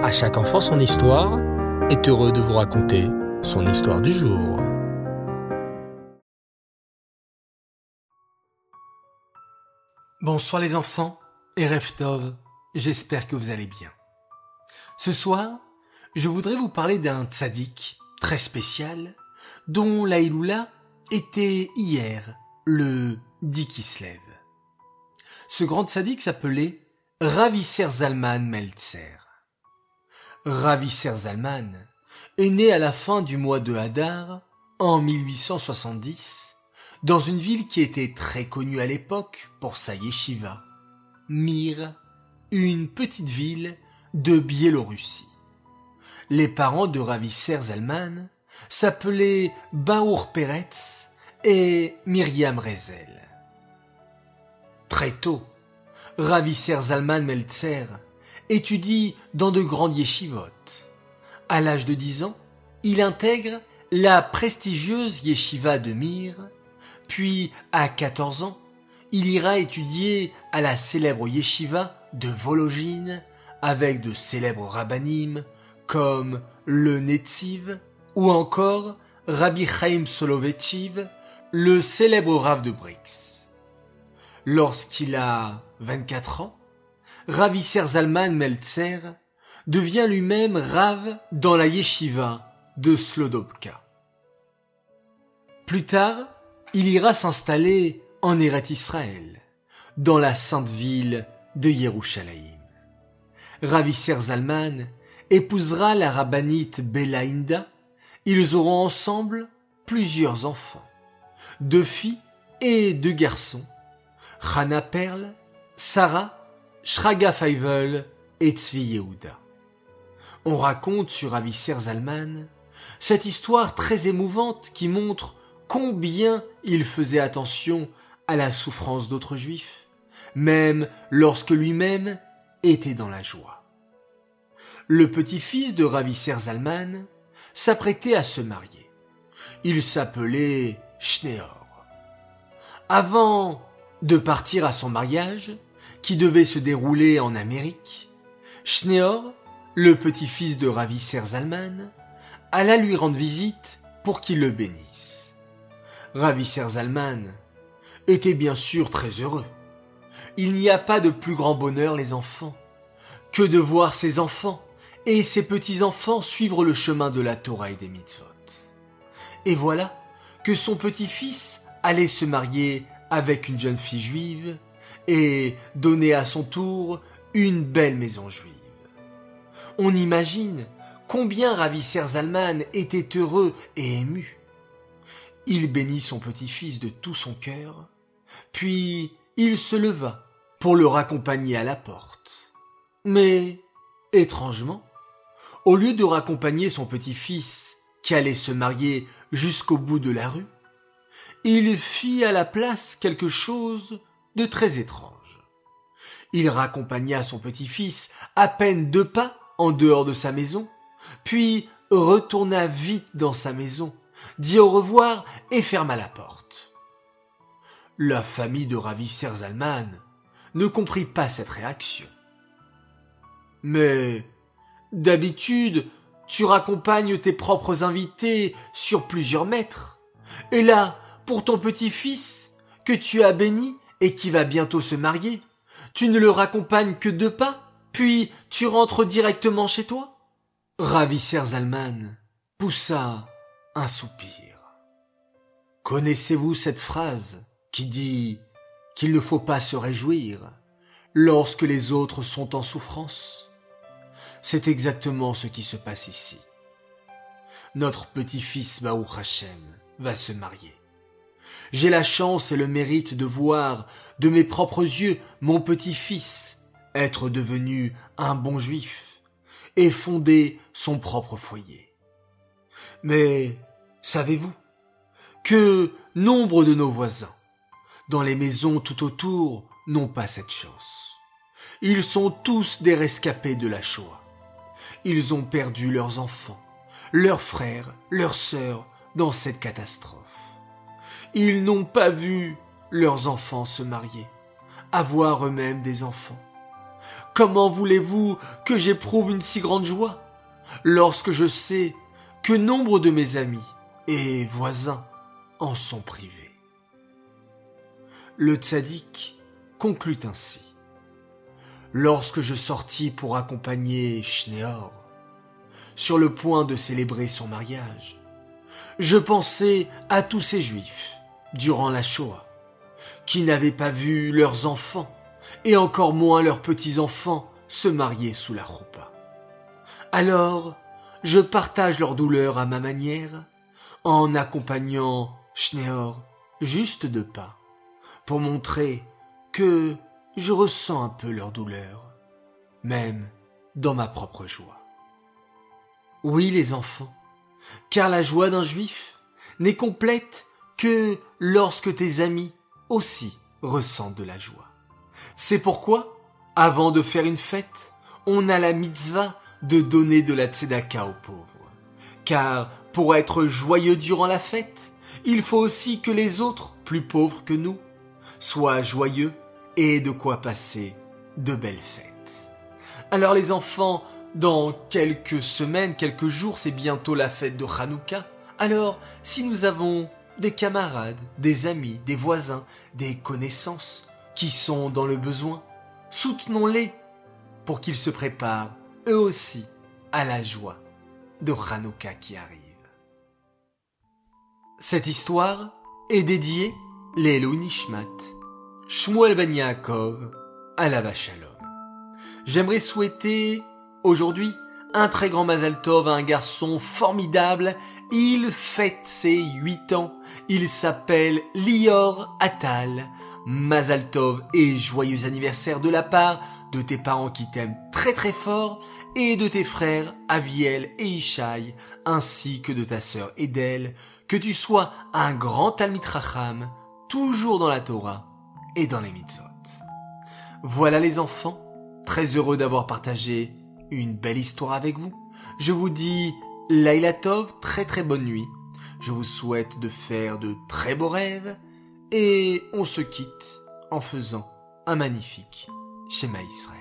À chaque enfant son histoire est heureux de vous raconter son histoire du jour. Bonsoir les enfants et Reftov, j'espère que vous allez bien. Ce soir, je voudrais vous parler d'un tzaddik très spécial dont la était hier le Dikislev. Ce grand tzaddik s'appelait Ravisser Zalman Meltzer. Ravisser Zalman est né à la fin du mois de Hadar en 1870 dans une ville qui était très connue à l'époque pour sa yeshiva, Mir, une petite ville de Biélorussie. Les parents de Ravisser Zalman s'appelaient Baour Peretz et Myriam Rezel. Très tôt, Ravisser Zalman Meltzer étudie dans de grandes yeshivot. À l'âge de 10 ans, il intègre la prestigieuse yeshiva de Mir, puis à 14 ans, il ira étudier à la célèbre yeshiva de Vologine avec de célèbres rabbinim comme le Netziv ou encore Rabbi Chaim Soloveitchiv, le célèbre Rav de Brix. Lorsqu'il a 24 ans, Ravisser Zalman Meltzer devient lui-même Rav dans la yeshiva de Slodobka. Plus tard, il ira s'installer en Eret Israël, dans la sainte ville de Yerushalayim. Ravisser Zalman épousera la rabbinite Belaïnda. Ils auront ensemble plusieurs enfants, deux filles et deux garçons, Hana Perle, Sarah Shraga Feivel et Tzvi Yehuda. On raconte sur Avisser Zalman cette histoire très émouvante qui montre combien il faisait attention à la souffrance d'autres juifs, même lorsque lui-même était dans la joie. Le petit-fils de Ravisser Zalman s'apprêtait à se marier. Il s'appelait Schneor. Avant de partir à son mariage, devait se dérouler en Amérique, Schneor, le petit-fils de Ravi Serzalman, alla lui rendre visite pour qu'il le bénisse. Ravi Serzalman était bien sûr très heureux. Il n'y a pas de plus grand bonheur, les enfants, que de voir ses enfants et ses petits-enfants suivre le chemin de la Torah et des mitzvot. Et voilà que son petit-fils allait se marier avec une jeune fille juive et donner à son tour une belle maison juive. On imagine combien Ravisser Zalman était heureux et ému. Il bénit son petit-fils de tout son cœur, puis il se leva pour le raccompagner à la porte. Mais, étrangement, au lieu de raccompagner son petit-fils qui allait se marier jusqu'au bout de la rue, il fit à la place quelque chose très étrange. Il raccompagna son petit-fils à peine deux pas en dehors de sa maison, puis retourna vite dans sa maison, dit au revoir et ferma la porte. La famille de Ravisser Zalman ne comprit pas cette réaction. Mais, d'habitude, tu raccompagnes tes propres invités sur plusieurs mètres. Et là, pour ton petit-fils, que tu as béni, et qui va bientôt se marier, tu ne le raccompagnes que deux pas, puis tu rentres directement chez toi Ravisser Zalman poussa un soupir. Connaissez-vous cette phrase qui dit qu'il ne faut pas se réjouir lorsque les autres sont en souffrance? C'est exactement ce qui se passe ici. Notre petit-fils Baou Hashem va se marier. J'ai la chance et le mérite de voir de mes propres yeux mon petit-fils être devenu un bon juif et fonder son propre foyer. Mais savez-vous que nombre de nos voisins, dans les maisons tout autour, n'ont pas cette chance. Ils sont tous des rescapés de la Shoah. Ils ont perdu leurs enfants, leurs frères, leurs sœurs dans cette catastrophe. Ils n'ont pas vu leurs enfants se marier, avoir eux-mêmes des enfants. comment voulez-vous que j'éprouve une si grande joie lorsque je sais que nombre de mes amis et voisins en sont privés? Le tzaddik conclut ainsi. Lorsque je sortis pour accompagner Schneor, sur le point de célébrer son mariage, je pensais à tous ces juifs, durant la Shoah, qui n'avaient pas vu leurs enfants, et encore moins leurs petits-enfants, se marier sous la roupa. Alors, je partage leur douleur à ma manière, en accompagnant Schneor juste de pas, pour montrer que je ressens un peu leur douleur, même dans ma propre joie. Oui, les enfants, car la joie d'un juif n'est complète que lorsque tes amis aussi ressentent de la joie. C'est pourquoi, avant de faire une fête, on a la mitzvah de donner de la tzedaka aux pauvres. Car pour être joyeux durant la fête, il faut aussi que les autres, plus pauvres que nous, soient joyeux et de quoi passer de belles fêtes. Alors les enfants, dans quelques semaines, quelques jours, c'est bientôt la fête de Hanouka. Alors, si nous avons des camarades, des amis, des voisins, des connaissances qui sont dans le besoin, soutenons-les pour qu'ils se préparent eux aussi à la joie de Hanouka qui arrive. Cette histoire est dédiée l'Elo Nishmat Shmuel Ben Yaakov, la Shalom. J'aimerais souhaiter aujourd'hui un très grand Mazal Tov à un garçon formidable. Il fête ses huit ans. Il s'appelle Lior Atal. Mazal Tov et joyeux anniversaire de la part de tes parents qui t'aiment très très fort et de tes frères Aviel et Ishai ainsi que de ta sœur Edel. Que tu sois un grand Talmid Racham, toujours dans la Torah et dans les mitzvot. Voilà les enfants, très heureux d'avoir partagé une belle histoire avec vous. Je vous dis Laila Tov, très très bonne nuit. Je vous souhaite de faire de très beaux rêves et on se quitte en faisant un magnifique schéma Israël.